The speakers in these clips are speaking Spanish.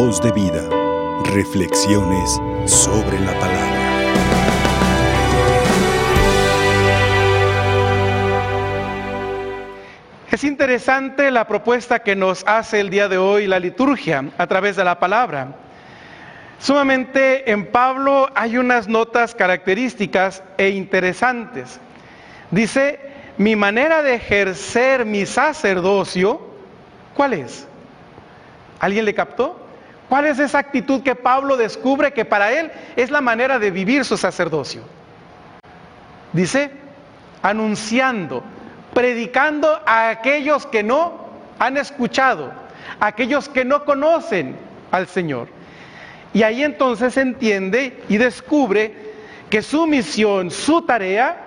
Voz de vida. Reflexiones sobre la palabra. Es interesante la propuesta que nos hace el día de hoy la liturgia a través de la palabra. Sumamente en Pablo hay unas notas características e interesantes. Dice, mi manera de ejercer mi sacerdocio, ¿cuál es? ¿Alguien le captó? ¿Cuál es esa actitud que Pablo descubre que para él es la manera de vivir su sacerdocio? Dice, anunciando, predicando a aquellos que no han escuchado, a aquellos que no conocen al Señor. Y ahí entonces entiende y descubre que su misión, su tarea,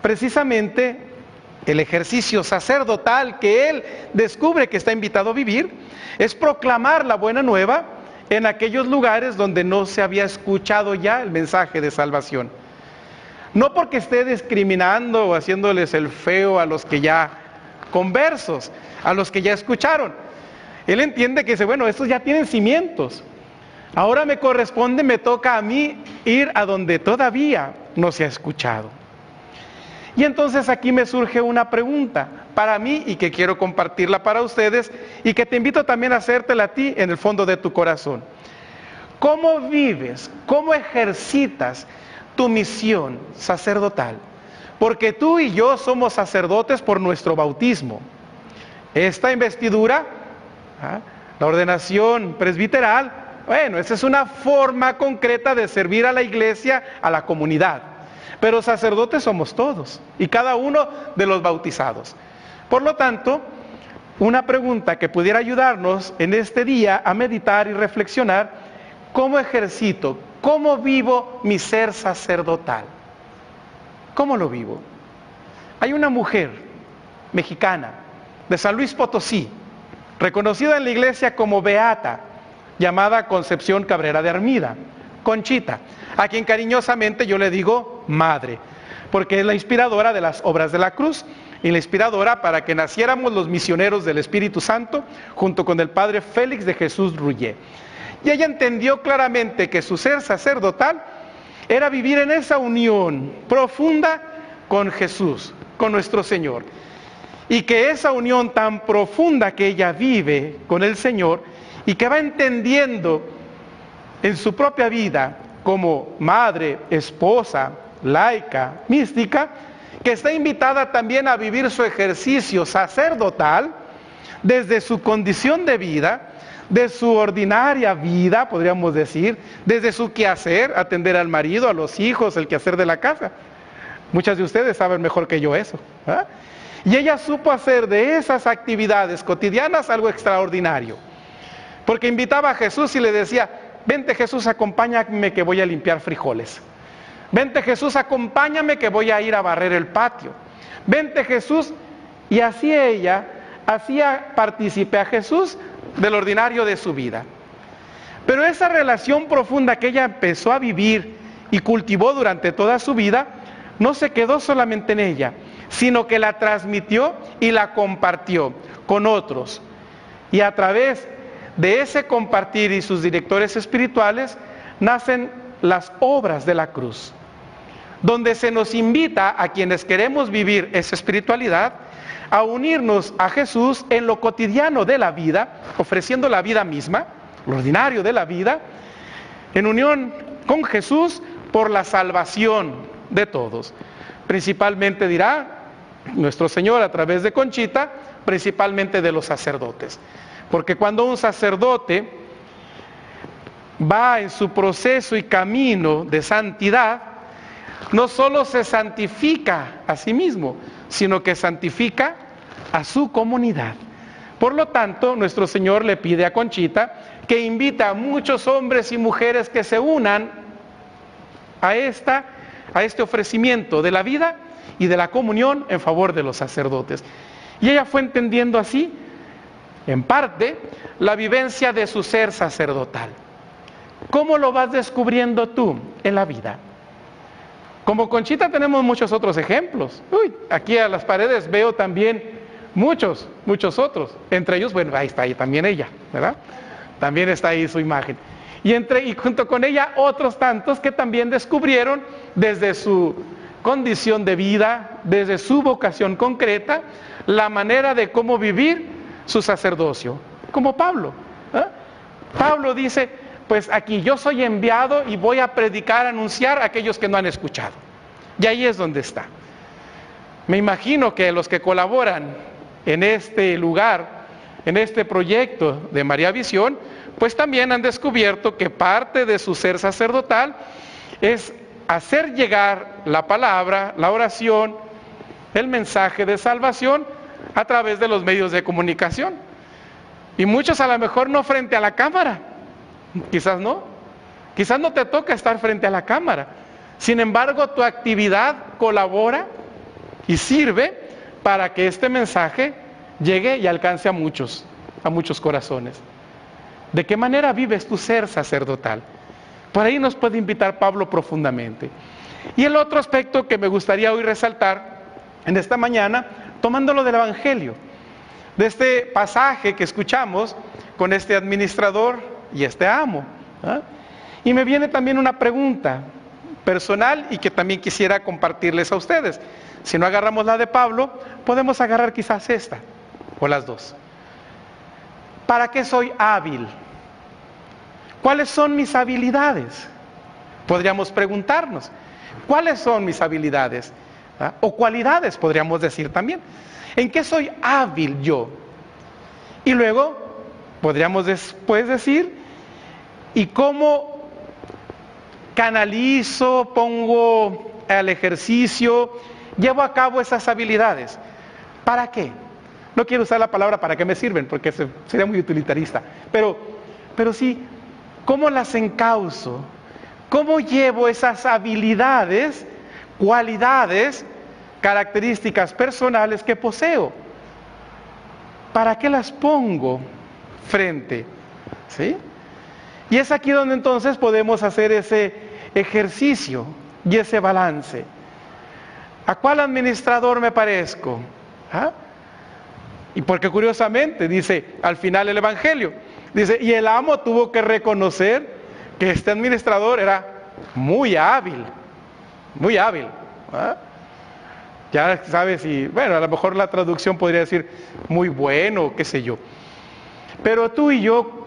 precisamente el ejercicio sacerdotal que él descubre que está invitado a vivir, es proclamar la buena nueva en aquellos lugares donde no se había escuchado ya el mensaje de salvación. No porque esté discriminando o haciéndoles el feo a los que ya conversos, a los que ya escucharon. Él entiende que dice, bueno, estos ya tienen cimientos. Ahora me corresponde, me toca a mí ir a donde todavía no se ha escuchado. Y entonces aquí me surge una pregunta para mí y que quiero compartirla para ustedes y que te invito también a hacértela a ti en el fondo de tu corazón. ¿Cómo vives? ¿Cómo ejercitas tu misión sacerdotal? Porque tú y yo somos sacerdotes por nuestro bautismo. Esta investidura, ¿ah? la ordenación presbiteral, bueno, esa es una forma concreta de servir a la iglesia, a la comunidad. Pero sacerdotes somos todos y cada uno de los bautizados. Por lo tanto, una pregunta que pudiera ayudarnos en este día a meditar y reflexionar, ¿cómo ejercito, cómo vivo mi ser sacerdotal? ¿Cómo lo vivo? Hay una mujer mexicana de San Luis Potosí, reconocida en la iglesia como Beata, llamada Concepción Cabrera de Armida, Conchita, a quien cariñosamente yo le digo madre, porque es la inspiradora de las obras de la cruz y la inspiradora para que naciéramos los misioneros del Espíritu Santo junto con el padre Félix de Jesús Ruyé. Y ella entendió claramente que su ser sacerdotal era vivir en esa unión profunda con Jesús, con nuestro Señor. Y que esa unión tan profunda que ella vive con el Señor y que va entendiendo en su propia vida como madre, esposa, laica, mística, que está invitada también a vivir su ejercicio sacerdotal desde su condición de vida, de su ordinaria vida, podríamos decir, desde su quehacer, atender al marido, a los hijos, el quehacer de la casa. Muchas de ustedes saben mejor que yo eso. Y ella supo hacer de esas actividades cotidianas algo extraordinario. Porque invitaba a Jesús y le decía, vente Jesús, acompáñame que voy a limpiar frijoles. Vente Jesús, acompáñame que voy a ir a barrer el patio. Vente Jesús. Y así ella hacía partícipe a Jesús del ordinario de su vida. Pero esa relación profunda que ella empezó a vivir y cultivó durante toda su vida, no se quedó solamente en ella, sino que la transmitió y la compartió con otros. Y a través de ese compartir y sus directores espirituales nacen las obras de la cruz donde se nos invita a quienes queremos vivir esa espiritualidad a unirnos a Jesús en lo cotidiano de la vida, ofreciendo la vida misma, lo ordinario de la vida, en unión con Jesús por la salvación de todos. Principalmente dirá nuestro Señor a través de Conchita, principalmente de los sacerdotes. Porque cuando un sacerdote va en su proceso y camino de santidad, no solo se santifica a sí mismo, sino que santifica a su comunidad. Por lo tanto, nuestro Señor le pide a Conchita que invita a muchos hombres y mujeres que se unan a, esta, a este ofrecimiento de la vida y de la comunión en favor de los sacerdotes. Y ella fue entendiendo así, en parte, la vivencia de su ser sacerdotal. ¿Cómo lo vas descubriendo tú en la vida? Como Conchita tenemos muchos otros ejemplos. Uy, aquí a las paredes veo también muchos, muchos otros. Entre ellos, bueno, ahí está ahí también ella, ¿verdad? También está ahí su imagen. Y, entre, y junto con ella otros tantos que también descubrieron desde su condición de vida, desde su vocación concreta, la manera de cómo vivir su sacerdocio, como Pablo. ¿eh? Pablo dice, pues aquí yo soy enviado y voy a predicar, anunciar a aquellos que no han escuchado. Y ahí es donde está. Me imagino que los que colaboran en este lugar, en este proyecto de María Visión, pues también han descubierto que parte de su ser sacerdotal es hacer llegar la palabra, la oración, el mensaje de salvación a través de los medios de comunicación. Y muchos a lo mejor no frente a la cámara, quizás no, quizás no te toca estar frente a la cámara. Sin embargo, tu actividad colabora y sirve para que este mensaje llegue y alcance a muchos, a muchos corazones. ¿De qué manera vives tu ser sacerdotal? Por ahí nos puede invitar Pablo profundamente. Y el otro aspecto que me gustaría hoy resaltar en esta mañana, tomándolo del Evangelio, de este pasaje que escuchamos con este administrador y este amo. ¿ah? Y me viene también una pregunta personal y que también quisiera compartirles a ustedes. Si no agarramos la de Pablo, podemos agarrar quizás esta o las dos. ¿Para qué soy hábil? ¿Cuáles son mis habilidades? Podríamos preguntarnos, ¿cuáles son mis habilidades? ¿Ah? O cualidades, podríamos decir también. ¿En qué soy hábil yo? Y luego podríamos después decir, ¿y cómo canalizo, pongo al ejercicio, llevo a cabo esas habilidades? ¿Para qué? No quiero usar la palabra para qué me sirven, porque sería muy utilitarista, pero, pero sí, ¿cómo las encauso? ¿Cómo llevo esas habilidades, cualidades, características personales que poseo? ¿Para qué las pongo frente? ¿Sí? Y es aquí donde entonces podemos hacer ese ejercicio y ese balance. ¿A cuál administrador me parezco? ¿Ah? Y porque curiosamente dice al final el Evangelio, dice, y el amo tuvo que reconocer que este administrador era muy hábil, muy hábil. ¿ah? Ya sabes, y bueno, a lo mejor la traducción podría decir muy bueno, qué sé yo. Pero tú y yo,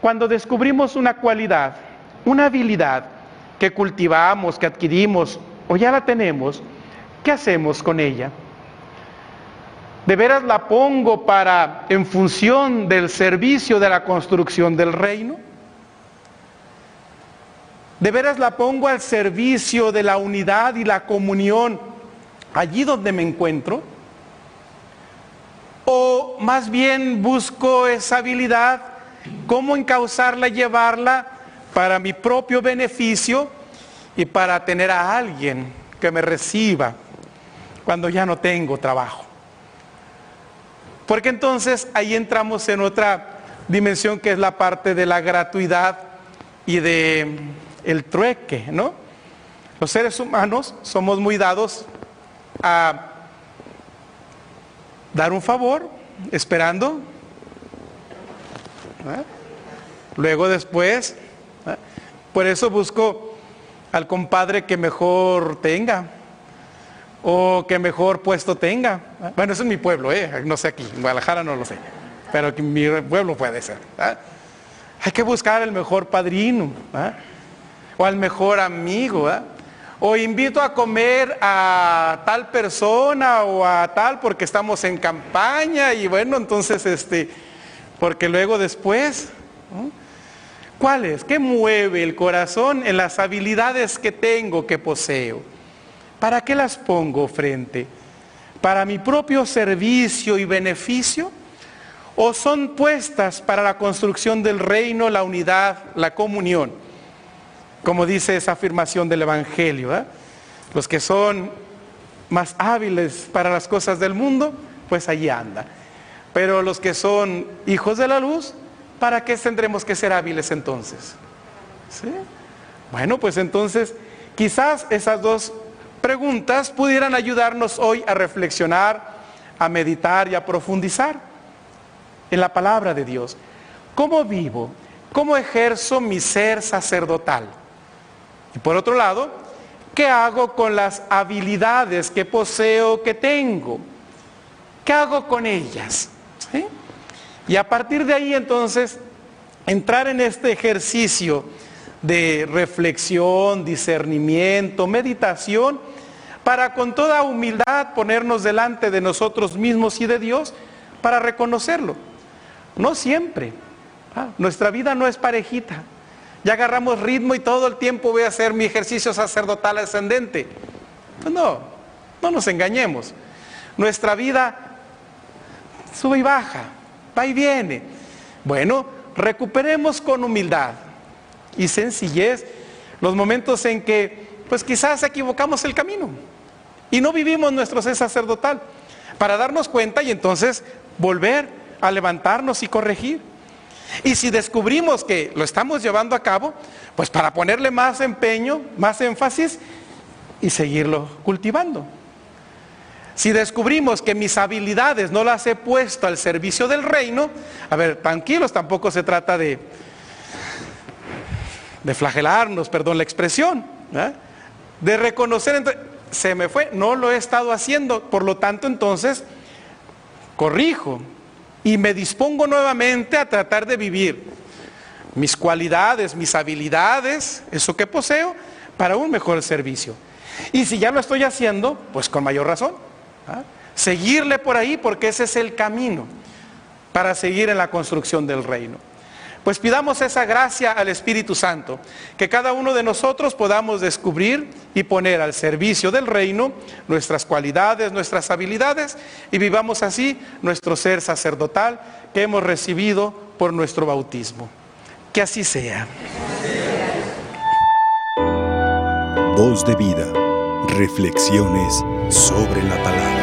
cuando descubrimos una cualidad, una habilidad que cultivamos, que adquirimos o ya la tenemos, ¿qué hacemos con ella? ¿De veras la pongo para, en función del servicio de la construcción del reino? ¿De veras la pongo al servicio de la unidad y la comunión allí donde me encuentro? ¿O más bien busco esa habilidad, cómo encauzarla, llevarla para mi propio beneficio y para tener a alguien que me reciba cuando ya no tengo trabajo? Porque entonces ahí entramos en otra dimensión que es la parte de la gratuidad y de el trueque, ¿no? Los seres humanos somos muy dados a dar un favor esperando. ¿Eh? Luego después, ¿eh? por eso busco al compadre que mejor tenga o que mejor puesto tenga. Bueno, eso es mi pueblo, ¿eh? no sé aquí, en Guadalajara no lo sé, pero mi pueblo puede ser. Hay que buscar el mejor padrino o al mejor amigo. O invito a comer a tal persona o a tal porque estamos en campaña y bueno, entonces este, porque luego después, ¿cuál es? ¿Qué mueve el corazón en las habilidades que tengo, que poseo? ¿Para qué las pongo frente? ¿Para mi propio servicio y beneficio? ¿O son puestas para la construcción del reino, la unidad, la comunión? Como dice esa afirmación del Evangelio. Los que son más hábiles para las cosas del mundo, pues allí anda. Pero los que son hijos de la luz, ¿para qué tendremos que ser hábiles entonces? ¿Sí? Bueno, pues entonces quizás esas dos preguntas pudieran ayudarnos hoy a reflexionar, a meditar y a profundizar en la palabra de Dios. ¿Cómo vivo? ¿cómo ejerzo mi ser sacerdotal? Y por otro lado, ¿qué hago con las habilidades que poseo, que tengo? ¿Qué hago con ellas? Y a partir de ahí entonces, entrar en este ejercicio de reflexión, discernimiento, meditación, para con toda humildad ponernos delante de nosotros mismos y de Dios para reconocerlo. No siempre. Ah, nuestra vida no es parejita. Ya agarramos ritmo y todo el tiempo voy a hacer mi ejercicio sacerdotal ascendente. Pues no, no nos engañemos. Nuestra vida sube y baja, va y viene. Bueno, recuperemos con humildad y sencillez los momentos en que pues quizás equivocamos el camino y no vivimos nuestro ser sacerdotal para darnos cuenta y entonces volver a levantarnos y corregir. Y si descubrimos que lo estamos llevando a cabo, pues para ponerle más empeño, más énfasis y seguirlo cultivando. Si descubrimos que mis habilidades no las he puesto al servicio del reino, a ver, tranquilos, tampoco se trata de, de flagelarnos, perdón la expresión, de reconocer, se me fue, no lo he estado haciendo, por lo tanto entonces corrijo y me dispongo nuevamente a tratar de vivir mis cualidades, mis habilidades, eso que poseo, para un mejor servicio. Y si ya lo estoy haciendo, pues con mayor razón. ¿Ah? Seguirle por ahí porque ese es el camino para seguir en la construcción del reino. Pues pidamos esa gracia al Espíritu Santo, que cada uno de nosotros podamos descubrir y poner al servicio del reino nuestras cualidades, nuestras habilidades y vivamos así nuestro ser sacerdotal que hemos recibido por nuestro bautismo. Que así sea. Voz de vida. Reflexiones sobre la palabra.